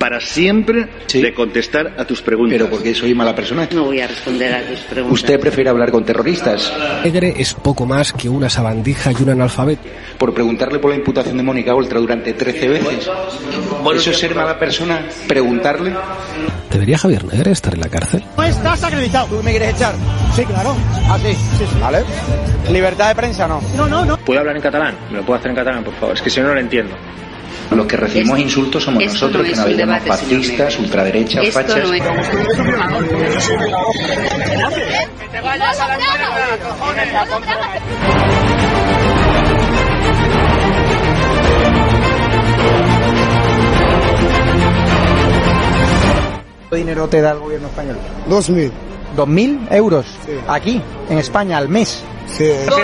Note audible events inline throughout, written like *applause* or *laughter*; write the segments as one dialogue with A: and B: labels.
A: para siempre
B: Sí.
A: de contestar a tus preguntas.
B: Pero porque soy mala persona.
C: No voy a responder a tus preguntas.
B: ¿Usted prefiere hablar con terroristas?
D: Negre es poco más que una sabandija y un analfabeto.
B: Por preguntarle por la imputación de Mónica Oltra durante 13 veces. ¿Eso es ser mala persona? ¿Preguntarle?
D: ¿Debería Javier Negre estar en la cárcel?
E: No estás acreditado. ¿Tú me quieres echar? Sí, claro. Ah, sí, sí, sí. Vale. ¿Libertad de prensa no? No, no, no.
F: ¿Puedo hablar en catalán? ¿Me lo puedo hacer en catalán, por favor? Es que si no, no lo entiendo.
B: Los que recibimos
C: Esto-
B: insultos somos nosotros,
C: no
B: que nos llamamos fascistas, ultraderechas,
C: Esto
B: fachas.
C: no es...
E: ¿Qué dinero te da el gobierno español?
G: Dos mil.
E: ¿Dos mil euros?
G: Sí.
E: Aquí, en España, al mes.
G: Sí.
E: Tú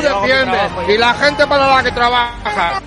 E: defiendes.
G: Y la gente para la que trabaja.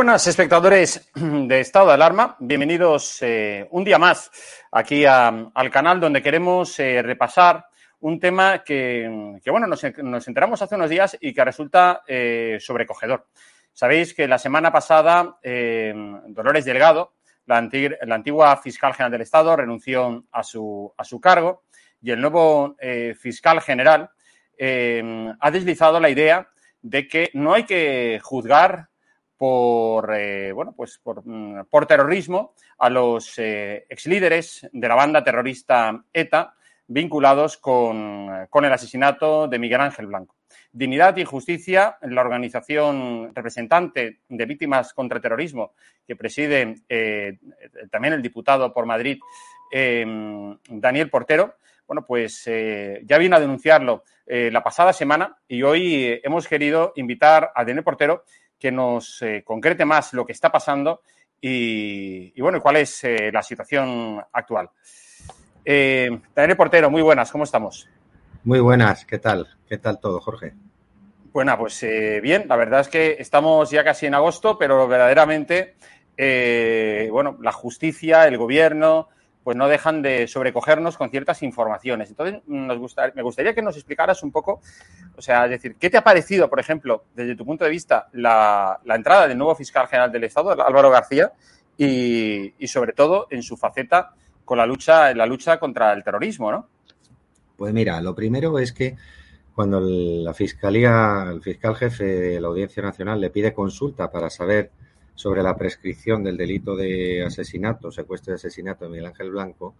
F: Buenas, espectadores de Estado de Alarma. Bienvenidos eh, un día más aquí a- al canal donde queremos eh, repasar un tema que, bueno, nos, nos enteramos hace unos días y que resulta eh, sobrecogedor. Sabéis que la semana pasada Dolores Delgado, la, anti- la antigua fiscal general del Estado, renunció a su, a su cargo y el nuevo fiscal general ha deslizado la idea de que no hay que juzgar por, eh, bueno, pues por, mm, por terrorismo a los eh, exlíderes de la banda terrorista ETA vinculados con, con el asesinato de Miguel Ángel Blanco. Dignidad y Justicia, la organización representante de víctimas contra terrorismo que preside eh, también el diputado por Madrid, eh, Daniel Portero, bueno, pues eh, ya vino a denunciarlo la pasada semana y hoy hemos querido invitar a Daniel Portero que nos eh, concrete más lo que está pasando y, y bueno, y cuál es eh, la situación actual. Eh, Daniel Portero, muy buenas, ¿cómo estamos?
H: Muy buenas, ¿qué tal? ¿Qué tal todo, Jorge?
F: Bueno, pues eh, bien, la verdad es que estamos ya casi en agosto, pero verdaderamente, bueno, la justicia, el gobierno, pues no dejan de sobrecogernos con ciertas informaciones. Entonces, nos gusta- me gustaría que nos explicaras un poco, o sea, es decir, ¿qué te ha parecido, por ejemplo, desde tu punto de vista, la, la entrada del nuevo fiscal general del Estado, Álvaro García, y, y sobre todo en su faceta con la lucha, la lucha contra el terrorismo, ¿no?
H: Pues mira, lo primero es que cuando la fiscalía, el fiscal jefe de la Audiencia Nacional le pide consulta para saber sobre la prescripción del delito de asesinato, secuestro y asesinato de Miguel Ángel Blanco,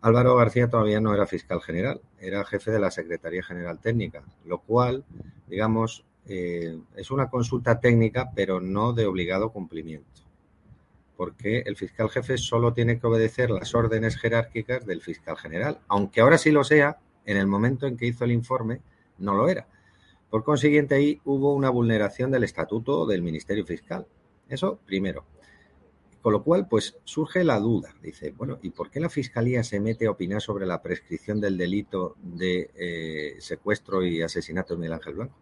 H: Álvaro García todavía no era fiscal general, era jefe de la Secretaría General Técnica, lo cual, digamos, eh, es una consulta técnica, pero no de obligado cumplimiento. porque el fiscal jefe solo tiene que obedecer las órdenes jerárquicas del fiscal general, aunque ahora sí lo sea, en el momento en que hizo el informe no lo era. Por consiguiente, ahí hubo una vulneración del estatuto del Ministerio Fiscal. Eso primero. Con lo cual, pues surge la duda. Dice, bueno, ¿y por qué la Fiscalía se mete a opinar sobre la prescripción del delito de eh, secuestro y asesinato de Miguel Ángel Blanco?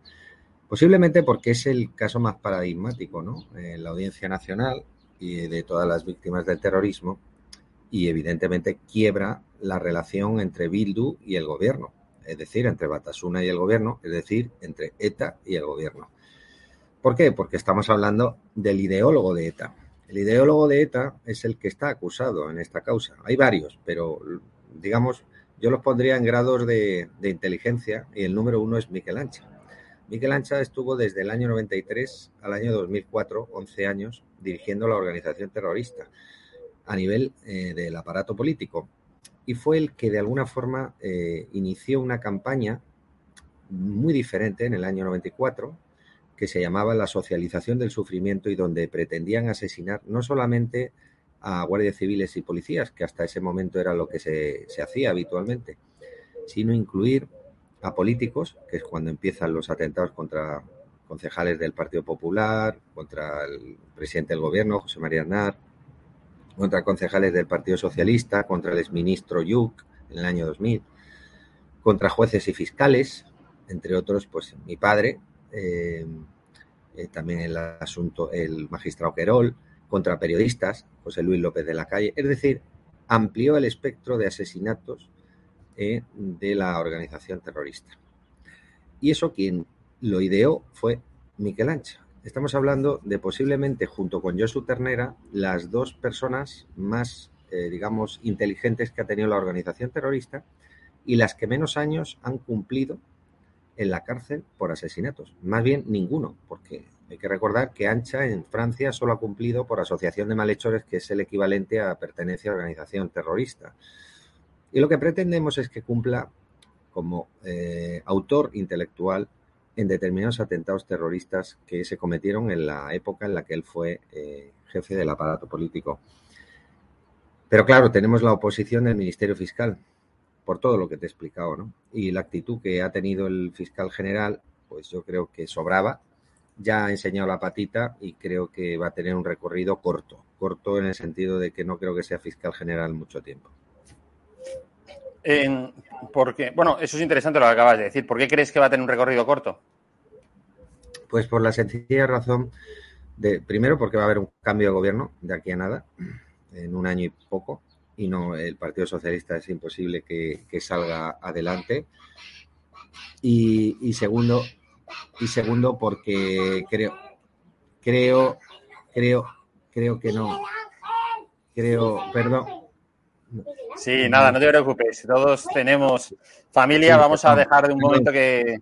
H: Posiblemente porque es el caso más paradigmático, ¿no? En la Audiencia Nacional y de todas las víctimas del terrorismo y evidentemente quiebra la relación entre Bildu y el gobierno, es decir, entre Batasuna y el gobierno, es decir, entre ETA y el gobierno. ¿Por qué? Porque estamos hablando del ideólogo de ETA. El ideólogo de ETA es el que está acusado en esta causa. Hay varios, pero digamos, yo los pondría en grados de, inteligencia y el número uno es Miquel Ancha. Miquel Ancha estuvo desde el año 93 al año 2004, 11 años, dirigiendo la organización terrorista a nivel eh, del aparato político y fue el que de alguna forma eh, inició una campaña muy diferente en el año 94 que se llamaba la socialización del sufrimiento y donde pretendían asesinar no solamente a guardias civiles y policías, que hasta ese momento era lo que se, se hacía habitualmente, sino incluir a políticos, que es cuando empiezan los atentados contra concejales del Partido Popular, contra el presidente del gobierno, José María Aznar, contra concejales del Partido Socialista, contra el exministro Yuk en el año 2000, contra jueces y fiscales, entre otros, pues mi padre, eh, eh, también el asunto, el magistrado Querol, contra periodistas, José Luis López de la Calle, es decir, amplió el espectro de asesinatos eh, de la organización terrorista. Y eso quien lo ideó fue Miquel Ancha, Estamos hablando de posiblemente, junto con Josu Ternera, las dos personas más, eh, digamos, inteligentes que ha tenido la organización terrorista y las que menos años han cumplido en la cárcel por asesinatos. Más bien ninguno, porque hay que recordar que Ancha en Francia solo ha cumplido por asociación de malhechores, que es el equivalente a pertenencia a organización terrorista. Y lo que pretendemos es que cumpla como eh, autor intelectual en determinados atentados terroristas que se cometieron en la época en la que él fue eh, jefe del aparato político. Pero claro, tenemos la oposición del Ministerio Fiscal, por todo lo que te he explicado, ¿no? Y la actitud que ha tenido el fiscal general, pues yo creo que sobraba. Ya ha enseñado la patita y creo que va a tener un recorrido corto, corto en el sentido de que no creo que sea fiscal general mucho tiempo.
F: porque, bueno, eso es interesante lo que acabas de decir. ¿Por qué crees que va a tener un recorrido corto?
H: Pues por la sencilla razón de, primero, porque va a haber un cambio de gobierno de aquí a nada, en un año y poco, y no el Partido Socialista es imposible que, salga adelante. Y, segundo, y segundo, porque creo, creo, creo, creo que no. Creo, perdón,
F: Sí, nada, no te preocupes. Todos tenemos familia. Vamos a dejar de un momento que.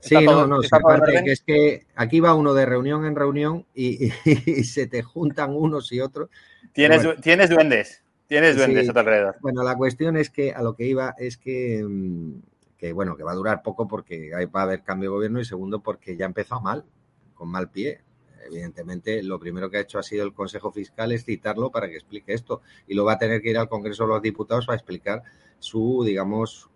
H: Sí, no, no, aparte que es que aquí va uno de reunión en reunión y, *laughs* se te juntan unos y otros.
F: Tienes, tienes duendes, tienes duendes a tu alrededor.
H: Bueno, la cuestión es que a lo que iba es que, mm, que, bueno, que va a durar poco porque va a haber cambio de gobierno y segundo porque ya empezó mal, con mal pie evidentemente lo primero que ha hecho ha sido el Consejo Fiscal es citarlo para que explique esto y lo va a tener que ir al Congreso de los Diputados a explicar su, digamos,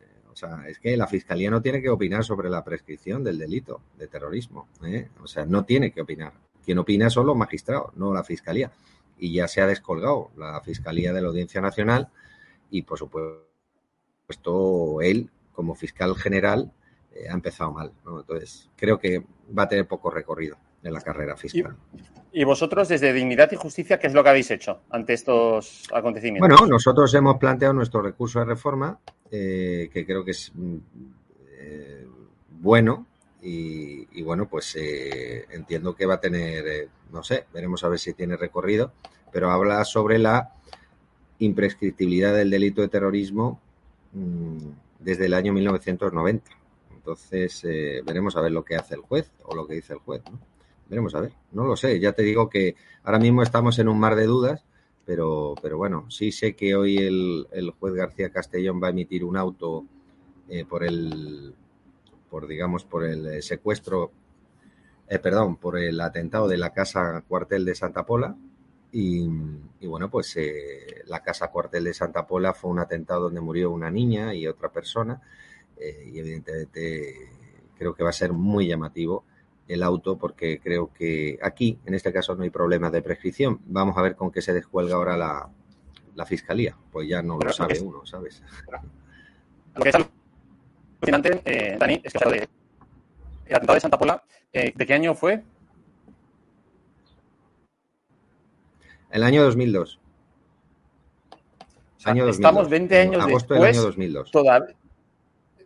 H: eh, o sea, es que la Fiscalía no tiene que opinar sobre la prescripción del delito de terrorismo, ¿eh? o sea, no tiene que opinar. Quien opina son los magistrados, no la Fiscalía. Y ya se ha descolgado la Fiscalía de la Audiencia Nacional y, por supuesto, él, como fiscal general, eh, ha empezado mal. Entonces, creo que va a tener poco recorrido de la carrera fiscal.
F: ¿Y, vosotros desde Dignidad y Justicia qué es lo que habéis hecho ante estos acontecimientos?
H: Bueno, nosotros hemos planteado nuestro recurso de reforma, eh, que creo que es mm, eh, bueno y, bueno, pues eh, entiendo que va a tener, no sé, veremos a ver si tiene recorrido, pero habla sobre la imprescriptibilidad del delito de terrorismo mm, desde el año 1990. Entonces, veremos a ver lo que hace el juez o lo que dice el juez. Veremos a ver. No lo sé. Ya te digo que ahora mismo estamos en un mar de dudas, pero, pero bueno, sí sé que hoy el, juez García Castellón va a emitir un auto eh, por el, por digamos, por el eh, secuestro, eh, perdón, por el atentado de la casa cuartel de Santa Pola. Y, bueno, pues la casa cuartel de Santa Pola fue un atentado donde murió una niña y otra persona. y evidentemente creo que va a ser muy llamativo el auto porque creo que aquí, en este caso, no hay problema de prescripción. Vamos a ver con qué se descuelga ahora la, la fiscalía. Pues ya no lo sabe uno, ¿sabes?
F: Lo que *laughs* eh, Dani, es que de, el atentado de Santa Pola, eh, ¿de qué año fue?
H: El año 2002.
F: año 2002. Estamos 20 años agosto después. Del año 2002. Todavía,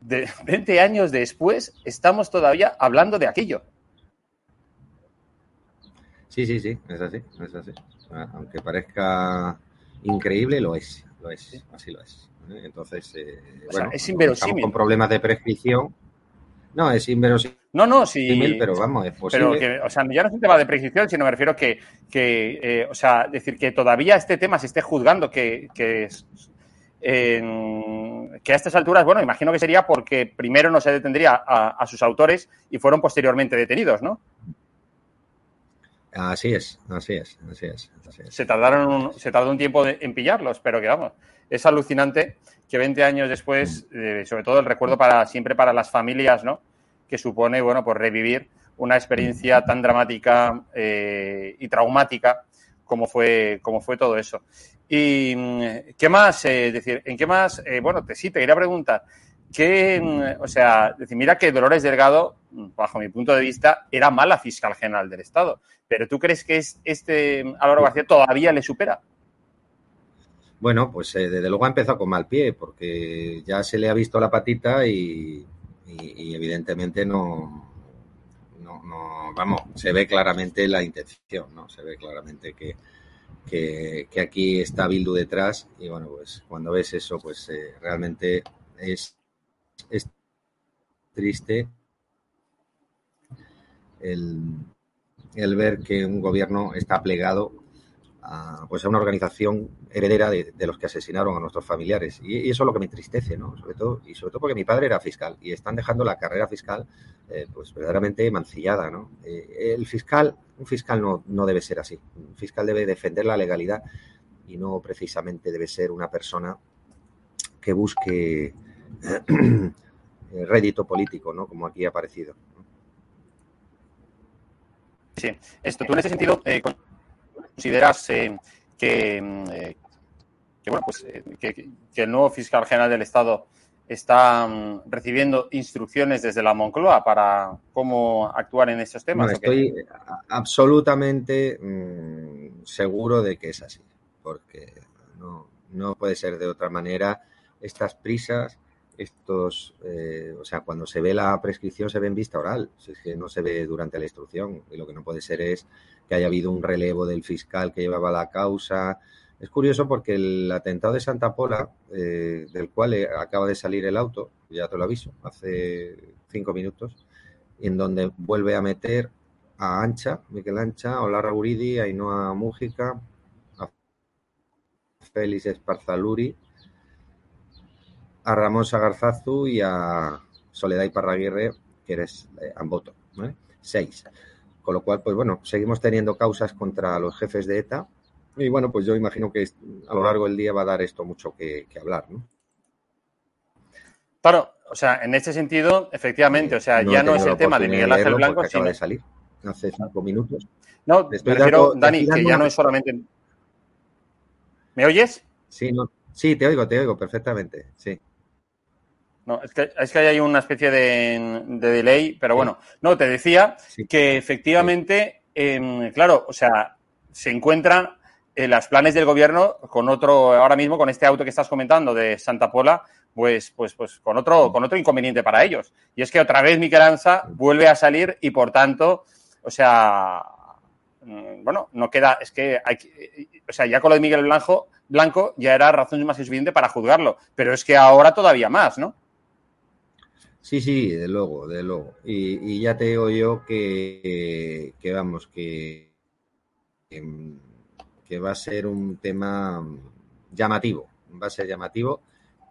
F: de 20 años después, estamos todavía hablando de aquello.
H: Sí, sí, sí, es así, es así. Aunque parezca increíble, lo es, lo es, así lo es. ¿Eh? Entonces, eh, bueno,
F: es inverosímil.
H: con problemas de prescripción. No, es inverosímil.
F: No, no, sí.
H: Pero vamos, es posible.
F: Pero que, o sea, ya no es un tema de prescripción, sino me refiero que, que eh, o sea, decir que todavía este tema se esté juzgando, que, que, que a estas alturas, bueno, imagino que sería porque primero no se detendría a, a sus autores y fueron posteriormente detenidos, ¿no?
H: Así es, así es, así es.
F: Se, tardaron se tardó un tiempo en pillarlos, pero que vamos, es alucinante que 20 años después, eh, sobre todo el recuerdo para siempre para las familias, ¿no? Que supone, bueno, pues revivir una experiencia tan dramática eh, y traumática como fue, como fue todo eso. ¿Y mm, qué más? Eh, decir, ¿en qué más? bueno, te, sí, te quería preguntar, que, mm, o sea, decir, mira que Dolores Delgado, bajo mi punto de vista, era mala fiscal general del Estado. Pero ¿tú crees que es, este Álvaro García todavía le supera?
H: Bueno, pues eh, desde luego ha empezado con mal pie, porque ya se le ha visto la patita y, evidentemente no, no, vamos, se ve claramente la intención, ¿no? Se ve claramente que, que, aquí está Bildu detrás y bueno, pues cuando ves eso, pues eh, realmente es, es triste el, el ver que un gobierno está plegado a, pues a una organización heredera de, los que asesinaron a nuestros familiares. Y, eso es lo que me entristece, ¿no? Sobre todo, y sobre todo porque mi padre era fiscal y están dejando la carrera fiscal eh, pues verdaderamente mancillada, ¿no? Eh, el fiscal, un fiscal no, no debe ser así. Un fiscal debe defender la legalidad y no precisamente debe ser una persona que busque *clears throat* rédito político, ¿no? Como aquí ha aparecido.
F: Sí, esto, tú en ese sentido eh, consideras eh, que, eh, que, bueno, pues, que, el nuevo fiscal general del Estado está mm, recibiendo instrucciones desde la Moncloa para cómo actuar en estos temas.
H: estoy absolutamente mm, seguro de que es así, porque no, no puede ser de otra manera. Estas prisas estos, eh, o sea, cuando se ve la prescripción se ve en vista oral, es que no se ve durante la instrucción y lo que no puede ser es que haya habido un relevo del fiscal que llevaba la causa. Es curioso porque el atentado de Santa Pola, eh, del cual eh, acaba de salir el auto, ya te lo aviso, hace cinco minutos, en donde vuelve a meter a Ancha, Miquel Ancha, Olarra Uridi, Ainhoa Mújica, a Félix Esparzaluri, a Ramón Sagarzazu y a Soledad Iparraguirre, que eres eh, Amboto, Seis. Con lo cual, pues bueno, seguimos teniendo causas contra los jefes de ETA y bueno, pues yo imagino que a lo largo del día va a dar esto mucho que, hablar, ¿no?
F: Claro, o sea, en este sentido, efectivamente, o sea, ya no es el tema de Miguel Ángel Blanco,
H: sino... de salir hace cinco minutos.
F: No, me refiero, Dani, que ya no es solamente... ¿Me oyes?
H: Sí, no, sí, te oigo, te oigo perfectamente, sí.
F: No, es que, es que hay una especie de, delay, pero bueno, no, te decía que efectivamente, em, claro, o sea, se encuentran en los planes del gobierno con otro, ahora mismo con este auto que estás comentando de Santa Pola, pues, pues, pues con otro, con otro inconveniente para ellos. Y es que otra vez Miquel Anza vuelve a salir y por tanto, o sea, mm, bueno, no queda, es que hay, o sea, ya con lo de Miguel Blanco, Blanco ya era razón más que suficiente para juzgarlo, pero es que ahora todavía más, ¿no?
H: Sí, sí, de luego, de luego. Y, ya te digo yo que, vamos, que, va a ser un tema llamativo, va a ser llamativo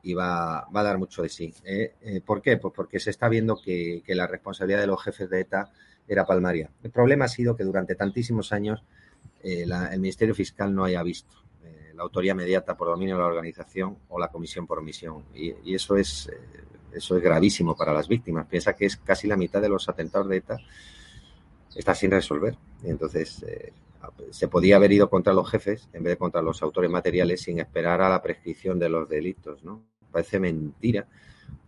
H: y va, a dar mucho de sí. ¿eh? Eh, ¿Por qué? Pues porque se está viendo que, la responsabilidad de los jefes de ETA era palmaria. El problema ha sido que durante tantísimos años eh, el Ministerio Fiscal no haya visto la autoría mediata por dominio de la organización o la comisión por omisión. Y eso es eso es gravísimo para las víctimas. Piensa que es casi la mitad de los atentados de ETA está sin resolver. Entonces eh, se podía haber ido contra los jefes en vez de contra los autores materiales sin esperar a la prescripción de los delitos. ¿no? Parece mentira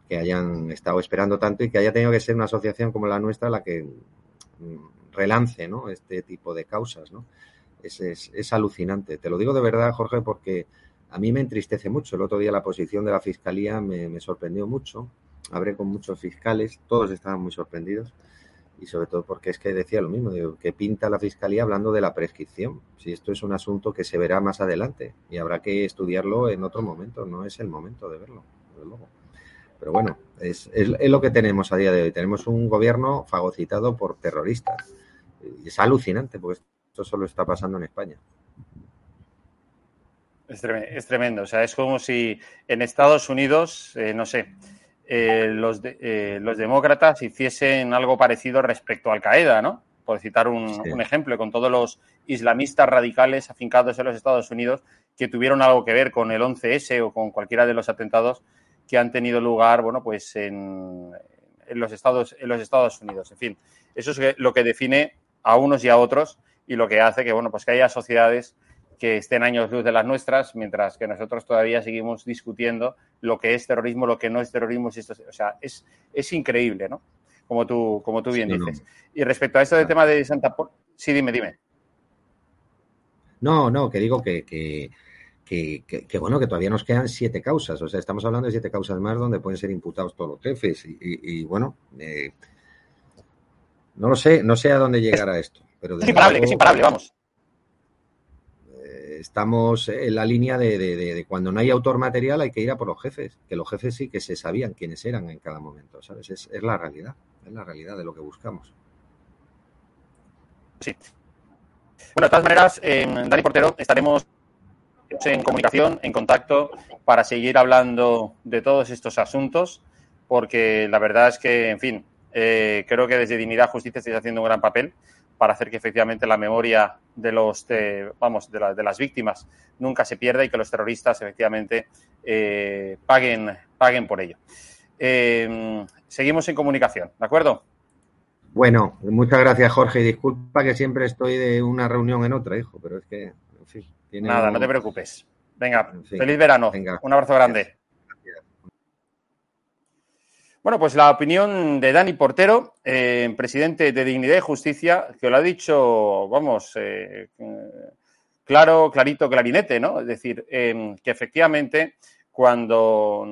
H: que hayan estado esperando tanto y que haya tenido que ser una asociación como la nuestra la que mm, relance ¿no? este tipo de causas. ¿no? Es, es alucinante. Te lo digo de verdad, Jorge, porque a mí me entristece mucho. El otro día la posición de la Fiscalía me, sorprendió mucho. Hablé con muchos fiscales, todos estaban muy sorprendidos. y sobre todo porque es que decía lo mismo, que pinta la Fiscalía hablando de la prescripción. Si esto es un asunto que se verá más adelante y habrá que estudiarlo en otro momento, no es el momento de verlo, desde luego. Pero bueno, es, es, lo que tenemos a día de hoy. Tenemos un gobierno fagocitado por terroristas. Y es alucinante porque esto solo está pasando en España.
F: Es tremendo, es tremendo. O sea, es como si en Estados Unidos, eh, no sé, eh, los, eh, los demócratas hiciesen algo parecido respecto a Al Qaeda, ¿no? Por citar un, un, ejemplo, con todos los islamistas radicales afincados en los Estados Unidos que tuvieron algo que ver con el 11S o con cualquiera de los atentados que han tenido lugar, bueno, pues en, en, los Estados, en los Estados Unidos. En fin, eso es lo que define a unos y a otros y lo que hace que, bueno, pues que haya sociedades que estén años luz de las nuestras, mientras que nosotros todavía seguimos discutiendo lo que es terrorismo, lo que no es terrorismo. o sea, es, es increíble, ¿no? Como tú, como tú bien sí, dices. No. Y respecto a esto del tema de Santa. Sí, dime, dime.
H: No, no, que digo que, que, que, que, que, bueno, que todavía nos quedan siete causas. O sea, estamos hablando de siete causas más donde pueden ser imputados todos los jefes. Y, y, y bueno, eh, no lo sé, no sé a dónde llegará esto. Pero
F: es imparable, luego, que es imparable, vamos.
H: Estamos en la línea de, de, de, cuando no hay autor material hay que ir a por los jefes. Que los jefes sí que se sabían quiénes eran en cada momento, ¿sabes? Es, la realidad, es la realidad de lo que buscamos.
F: Sí. Bueno, de todas maneras, Dani Portero, estaremos en comunicación, en contacto, para seguir hablando de todos estos asuntos, porque la verdad es que, en fin, eh, creo que desde Dignidad Justicia estáis haciendo un gran papel para hacer que efectivamente la memoria de los de, vamos de, la, de, las víctimas nunca se pierda y que los terroristas efectivamente eh, paguen paguen por ello. Eh, seguimos en comunicación, ¿de acuerdo?
H: Bueno, muchas gracias Jorge. Disculpa que siempre estoy de una reunión en otra, hijo, pero es que en fin,
F: tiene Nada, un... no te preocupes. Venga, feliz verano. Venga. Un abrazo grande. Gracias. Bueno, pues la opinión de Dani Portero, eh, presidente de Dignidad y Justicia, que lo ha dicho, vamos, eh, claro, clarito, clarinete, ¿no? Es decir, eh, que efectivamente cuando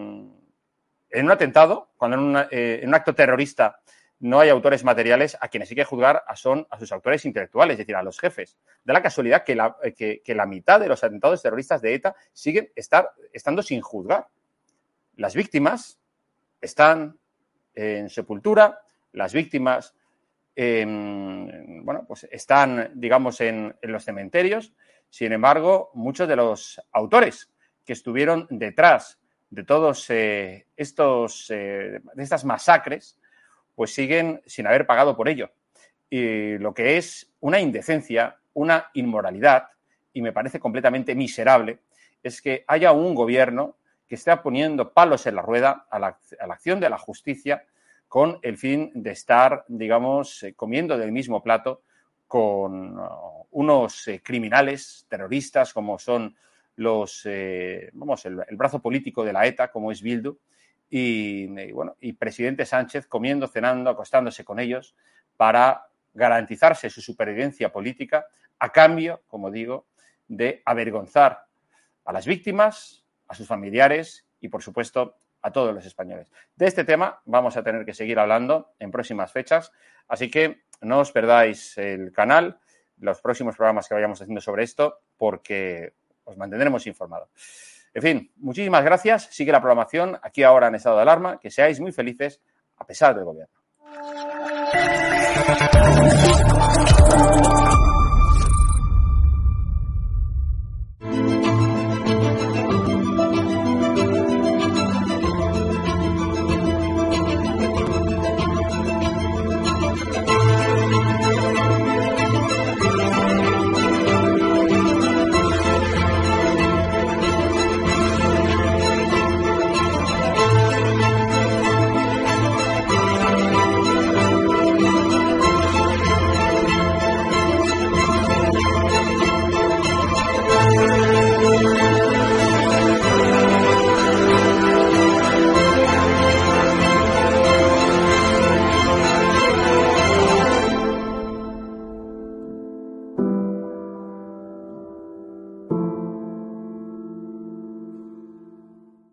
F: en un atentado, cuando eh, en, un acto terrorista no hay autores materiales, a quienes hay que juzgar son a sus autores intelectuales, es decir, a los jefes. Da la casualidad que la, que la mitad de los atentados terroristas de ETA siguen estar, estando sin juzgar. Las víctimas están en sepultura, las víctimas eh, bueno, pues están, digamos, en, en, los cementerios. Sin embargo, muchos de los autores que estuvieron detrás de todos eh, estos, eh, de estas masacres, pues siguen sin haber pagado por ello. Y lo que es una indecencia, una inmoralidad, y me parece completamente miserable, es que haya un gobierno que esté poniendo palos en la rueda a la, a la acción de la justicia con el fin de estar, digamos, eh, comiendo del mismo plato con uh, unos eh, criminales terroristas como son los, eh, vamos, el, brazo político de la ETA, como es Bildu, y, bueno, y presidente Sánchez comiendo, cenando, acostándose con ellos para garantizarse su supervivencia política a cambio, como digo, de avergonzar a las víctimas, a sus familiares y, por supuesto, a todos los españoles. De este tema vamos a tener que seguir hablando en próximas fechas, así que no os perdáis el canal, los próximos programas que vayamos haciendo sobre esto, porque os mantendremos informados. En fin, muchísimas gracias. Sigue la programación aquí ahora en estado de alarma. Que seáis muy felices a pesar del gobierno.